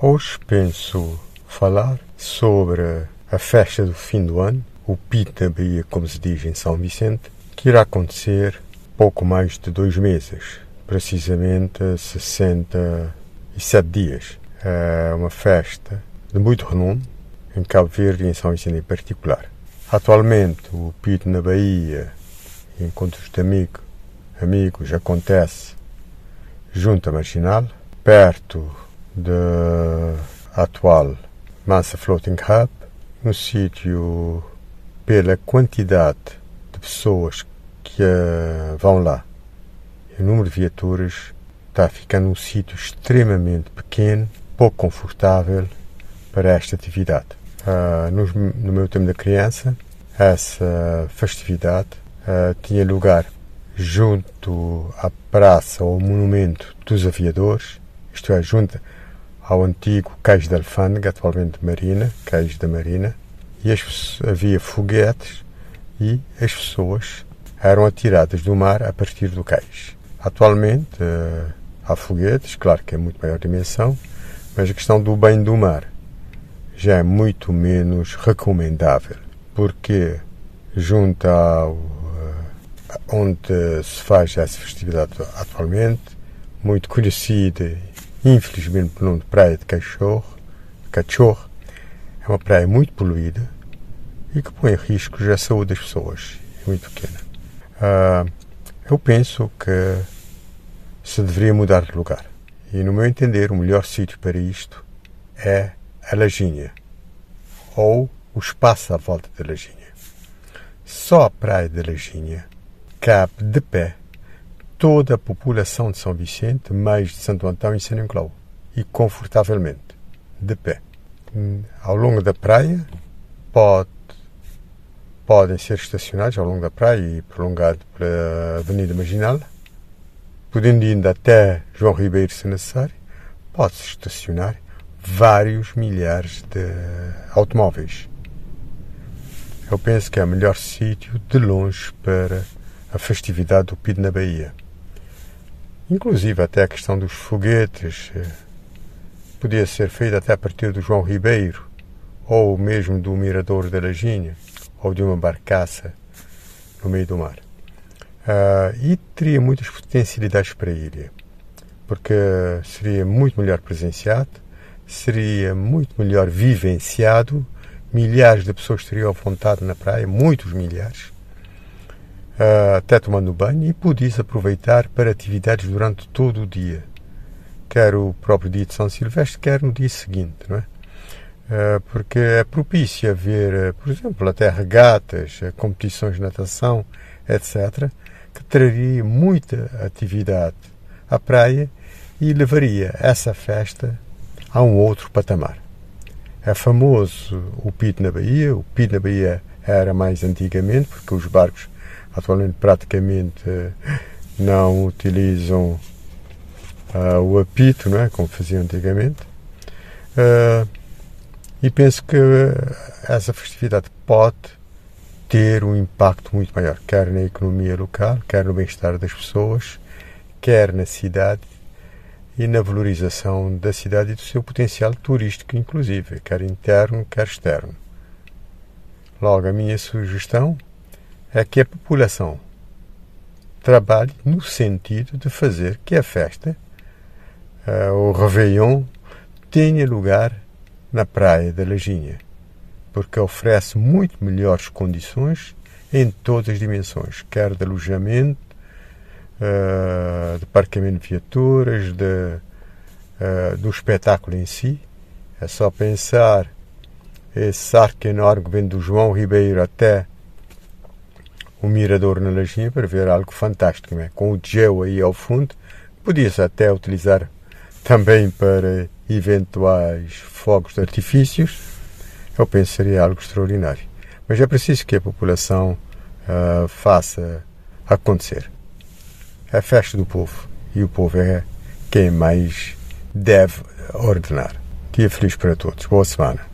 Hoje penso falar sobre a festa do fim do ano, o Pito da Bahia, como se diz em São Vicente, que irá acontecer pouco mais de dois meses, precisamente 67 dias. É uma festa de muito renome em Cabo Verde e em São Vicente em particular. Atualmente, o Pito na Bahia, encontros de amigo, amigos, acontece junto a Marginal, perto da atual Massa Floating Hub, um sítio pela quantidade de pessoas que uh, vão lá o número de viaturas está ficando um sítio extremamente pequeno, pouco confortável para esta atividade. Uh, no, no, meu tempo da criança, essa festividade uh, tinha lugar junto à praça ou monumento dos aviadores, isto é, junto ao antigo cais da alfândega, atualmente marina, cais da marina, e as, havia foguetes e as pessoas eram atiradas do mar a partir do cais. Atualmente uh, há foguetes, claro que é muito maior dimensão, mas a questão do bem do mar já é muito menos recomendável, porque junto ao uh, onde se faz essa festividade atualmente, muito conhecida infelizmente por nome de Praia de Cachorro, Cachorro, é uma praia muito poluída e que põe em risco a saúde das pessoas. É muito pequena. Uh, eu penso que se deveria mudar de lugar. E, no meu entender, o melhor sítio para isto é a Lajinha ou o espaço à volta da Lajinha. Só a praia da Lajinha cabe de pé toda a população de São Vicente, mais de Santo Antão e São Nicolau, e confortavelmente, de pé. Ao longo da praia, pode, podem ser estacionados ao longo da praia e prolongado pela Avenida Marginal, podendo ir até João Ribeiro, se necessário, pode-se estacionar vários milhares de automóveis. Eu penso que é o melhor sítio de longe para a festividade do PID na Bahia. Inclusive até a questão dos foguetes eh, podia ser feita até a partir do João Ribeiro, ou mesmo do Mirador da Lajinha, ou de uma barcaça no meio do mar. Uh, e teria muitas potencialidades para a ilha, porque seria muito melhor presenciado, seria muito melhor vivenciado, milhares de pessoas teriam vontade na praia, muitos milhares, até tomando banho, e podia-se aproveitar para atividades durante todo o dia, quer o próprio dia de São Silvestre, quer no dia seguinte, não é? Uh, porque é propício a ver, uh, por exemplo, até regatas, competições de natação, etc., que traria muita atividade à praia e levaria essa festa a um outro patamar. É famoso o Pito na Bahia. O Pito na Bahia era mais antigamente, porque os barcos atualmente praticamente eh, não utilizam uh, o apito, não é? como faziam antigamente. Uh, e penso que essa festividade pode ter um impacto muito maior, quer na economia local, quer no bem-estar das pessoas, quer na cidade e na valorização da cidade e do seu potencial turístico, inclusive, quer interno, quer externo. Logo, a minha sugestão é que a população trabalhe no sentido de fazer que a festa, uh, o Réveillon, tenha lugar na Praia da Lajinha, porque oferece muito melhores condições em todas as dimensões, quer de alojamento, uh, de parqueamento de viaturas, de, uh, do espetáculo em si. É só pensar esse arco enorme que vem do João Ribeiro até o mirador na Lajinha para ver algo fantástico, né? com o gel aí ao fundo. Podia-se até utilizar também para eventuais fogos de artifícios. Eu penso seria algo extraordinário. Mas é preciso que a população uh, faça acontecer. É a festa do povo e o povo é quem mais deve ordenar. Dia feliz para todos. Boa semana.